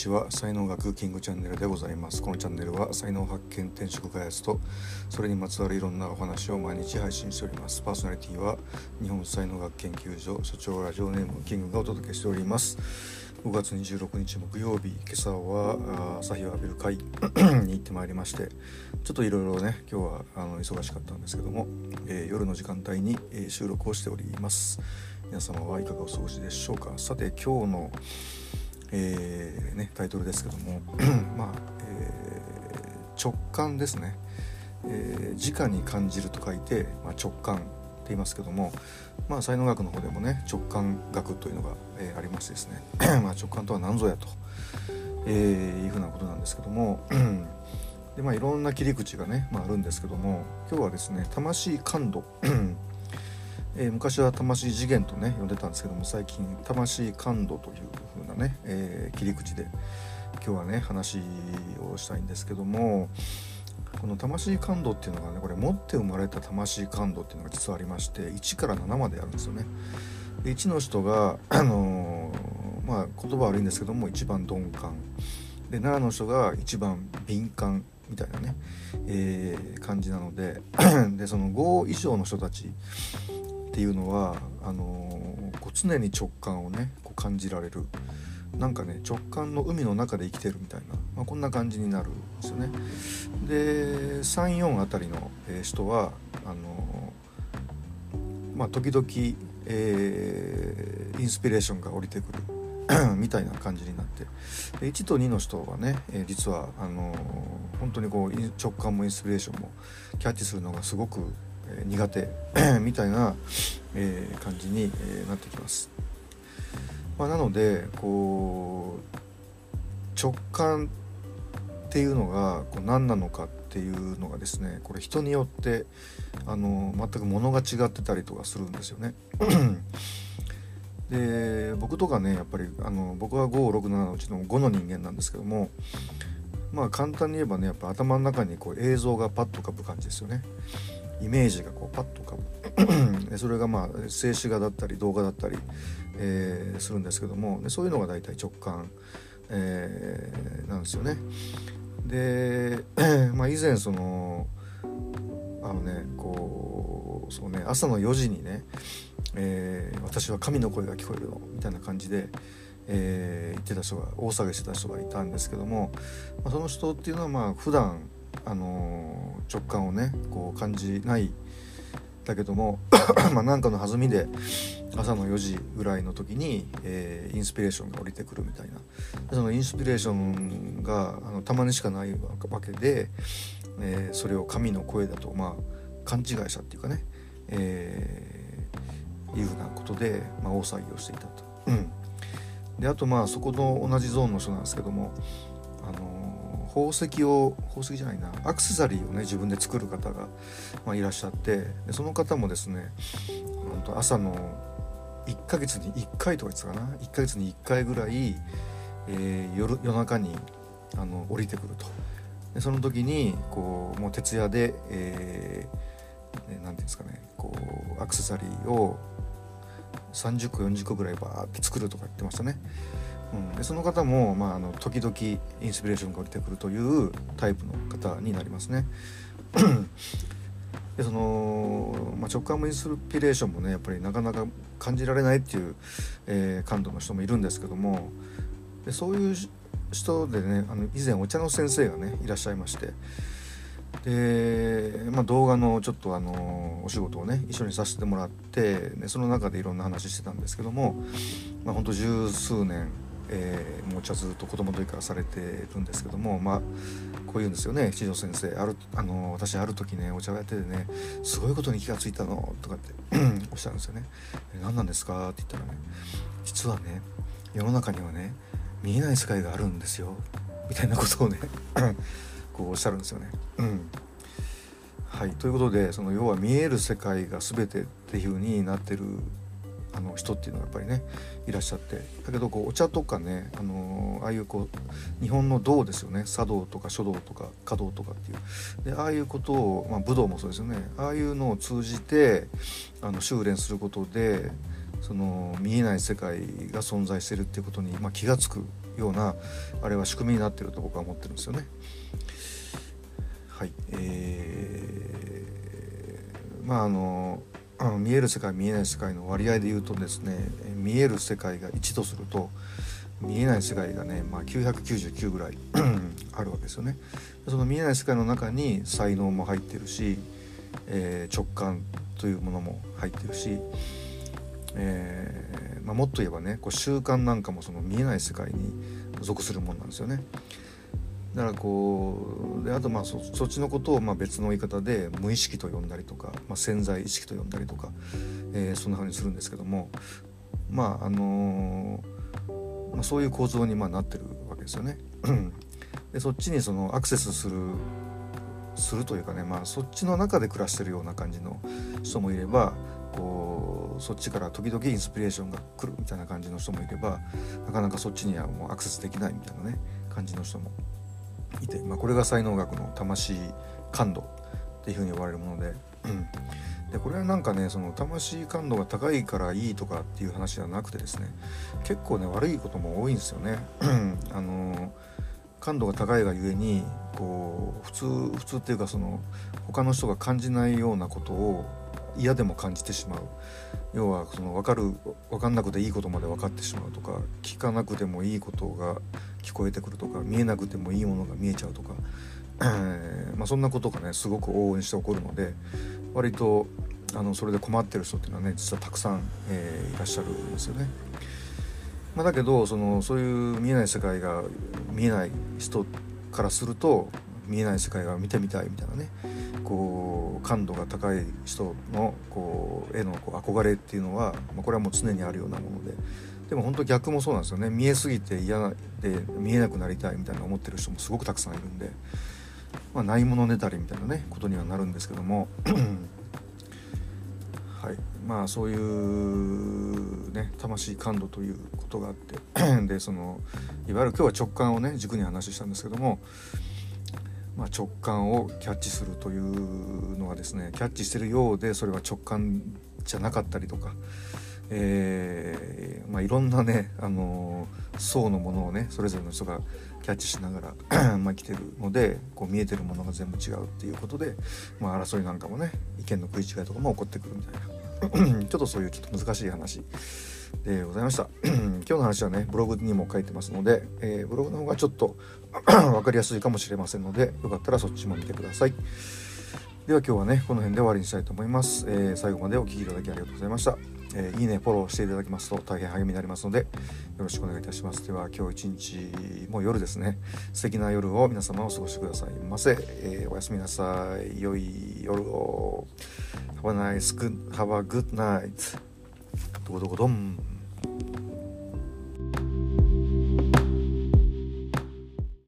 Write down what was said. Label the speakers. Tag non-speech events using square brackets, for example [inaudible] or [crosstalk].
Speaker 1: ちは。才能学キングチャンネルでございます。このチャンネルは才能発見転職開発とそれにまつわるいろんなお話を毎日配信しております。パーソナリティは日本才能学研究所所長ラジオネームキングがお届けしております。5月26日木曜日今朝は朝日を浴びる会 [clears throat] に行ってまいりましてちょっといろいろね今日はあの忙しかったんですけども、えー、夜の時間帯に、えー、収録をしております。皆様はいかがお過ごしでしょうか。さて今日のえー、ね、タイトルですけども [clears throat] まあ、えー、直感ですね、えー、直に感じると書いて、まあ、直感って言いますけども、まあ、才能学の方でもね直感学というのが、えありましてですね [clears throat] ま直感とは何ぞやと、えいうふうなことなんですけども [clears throat] でまあいろんな切り口がね、まあ、あるんですけども今日はですね魂感度えー、昔は魂次元とね呼んでたんですけども最近魂感度という風なね、えー、切り口で今日はね話をしたいんですけどもこの魂感度っていうのがねこれ持って生まれた魂感度っていうのが実はありまして1から7まであるんですよね。で1の人が、[clears throat] あのー、まあ、言葉悪いんですけども一番鈍感で7の人が一番敏感みたいなね、えー、感じなので [clears throat] でその5以上の人たちっていうのはあのー、こう常に直感をねこう感じられるなんかね直感の海の中で生きてるみたいな、まあ、こんな感じになるんですよね。で34あたりの、え、人はあのー、まあ、時々、えー、インスピレーションが降りてくる [clears throat] みたいな感じになってで1と2の人はね、え、実はあの、本当にこう直感もインスピレーションもキャッチするのがすごく苦手 [clears throat] みたいな、えー、感じに、え、なってきます。まあ、なのでこう直感っていうのがこう何なのかっていうのがですねこれ人によってあの全くものが違ってたりとかするんですよね。[clears throat] で僕とかねやっぱりあの僕は567のうちの5の人間なんですけどもまあ簡単に言えばねやっぱ頭の中にこう映像がパッと浮かぶ感じですよね。イメージがこうパッと浮かぶ [clears throat] それがまあ静止画だったり動画だったり、えー、するんですけどもでそういうのが大体直感、えー、なんですよね。で、[clears throat] まあ、以前そのあのねこうそうね朝の4時にね、えー、私は神の声が聞こえるのみたいな感じで、えー、言ってた人が大騒ぎしてた人がいたんですけども、まあ、その人っていうのはまあ普段あのー、直感をねこう感じない。だけども [coughs] まあなんかの弾みで朝の4時ぐらいの時に、えー、インスピレーションが降りてくるみたいな。そのインスピレーションがあのたまにしかないわけで、えー、それを神の声だとまあ勘違いしたっていうかね、えー、いうふうなことで、まあ、大騒ぎをしていたと。うん、であとまあそこの同じゾーンの人なんですけども宝石を宝石じゃないなアクセサリーをね自分で作る方が、まあ、いらっしゃってでその方もですね本当朝の1ヶ月に1回とか言ってたかな1ヶ月に1回ぐらい、えー、夜夜中にあの降りてくるとでその時にこうもう徹夜で、えー、て言うんですかねこうアクセサリーを30個40個ぐらいバーって作るとか言ってましたね。うん、でその方も、まあ、あの時々インスピレーションが降りてくるというタイプの方になりますね。[clears throat] でその、まあ、直感もインスピレーションもねやっぱりなかなか感じられないっていう、えー、感度の人もいるんですけどもでそういう人でねあの以前お茶の先生がねいらっしゃいましてで、まあ、動画のちょっとあのお仕事をね一緒にさせてもらってでその中でいろんな話してたんですけども、まあ、ほんと十数年えー、もう茶ずっと子供の時からされてるんですけどもまあこう言うんですよね。七条先生あるあの私ある時ねお茶をやっててねすごいことに気が付いたのとかって [clears throat] おっしゃるんですよね。何なんですか？って言ったらね実はね世の中にはね見えない世界があるんですよ。みたいなことをね [clears throat] こうおっしゃるんですよね。うん。はい、ということでその要は見える世界が全てっていう風になってるあの人っていうのがやっぱりねいらっしゃって。だけどこうお茶とかね、あのー、ああいうこう日本の道ですよね。茶道とか書道とか華道とかっていう。でああいうことを、まあ、武道もそうですよね。ああいうのを通じてあの修練することでその見えない世界が存在してるっていうことに、まあ、気が付くようなあれは仕組みになってると僕は思ってるんですよね。はい。えー、まああのあの見える世界見えない世界の割合で言うとですね見える世界が1とすると見えない世界がね、まあ、999ぐらい [coughs] あるわけですよね。その見えない世界の中に才能も入ってるし、えー、直感というものも入ってるし、えー、まあ、もっと言えばねこう習慣なんかもその見えない世界に属するものなんですよね。だからこうであとまあそっちのことをまあ別の言い方で無意識と呼んだりとか、まあ、潜在意識と呼んだりとか、えー、そんなふうにするんですけどもまああのー、まあ、そういう構造にまあなってるわけですよね。[clears throat] でそっちにそのアクセスするするというかね、まあ、そっちの中で暮らしてるような感じの人もいればこうそっちから時々インスピレーションが来るみたいな感じの人もいればなかなかそっちにはもうアクセスできないみたいなね感じの人もいて、まあ、これが才能学の魂感度っていうふうに呼ばれるもので。うんでこれはなんかねその魂感度が高いからいいとかっていう話ではなくてですね結構ね悪いことも多いんですよね。あの感度が高いがゆえにこう普通普通っていうかその他の人が感じないようなことを嫌でも感じてしまう要はその分かる分かんなくていいことまで分かってしまうとか聞かなくてもいいことが聞こえてくるとか見えなくてもいいものが見えちゃうとか、まあ、そんなことがねすごく応援して起こるので割とあのそれで困ってる人っていうのはね実はたくさん、えー、いらっしゃるんですよね。まあ、だけどそのそういう見えない世界が見えない人からすると見えない世界が見てみたいみたいなねこう感度が高い人のこう絵のこう憧れっていうのは、まあ、これはもう常にあるようなもので。でも本当逆もそうなんですよね。見えすぎて嫌で見えなくなりたいみたいな思ってる人もすごくたくさんいるんで、まあ、ないものねだりみたいなねことにはなるんですけども。[clears throat] はい。まあそういうね魂感度ということがあって。[clears throat] でそのいわゆる今日は直感をね軸に話したんですけども、まあ、直感をキャッチするというのはですねキャッチしてるようでそれは直感じゃなかったりとか、えー、まあ、いろんなね、あの層のものをねそれぞれの人がキャッチしながら [clears throat] ま来てるのでこう見えてるものが全部違うっていうことで、まあ、争いなんかもね意見の食い違いとかも起こってくるみたいな。[clears throat] ちょっとそういうちょっと難しい話でございました。[clears throat] 今日の話はねブログにも書いてますので、えー、ブログの方がちょっと [clears throat] 分かりやすいかもしれませんのでよかったらそっちも見てください。では今日はねこの辺で終わりにしたいと思います、えー、最後までお聴きいただきありがとうございました。えー、いいねフォローしていただきますと大変励みになりますのでよろしくお願いいたします。では今日一日も夜ですね。素敵な夜を皆様お過ごしくださいませ、え、おやすみなさい。良い夜を。Have a nice good have a good night. どこどこどん。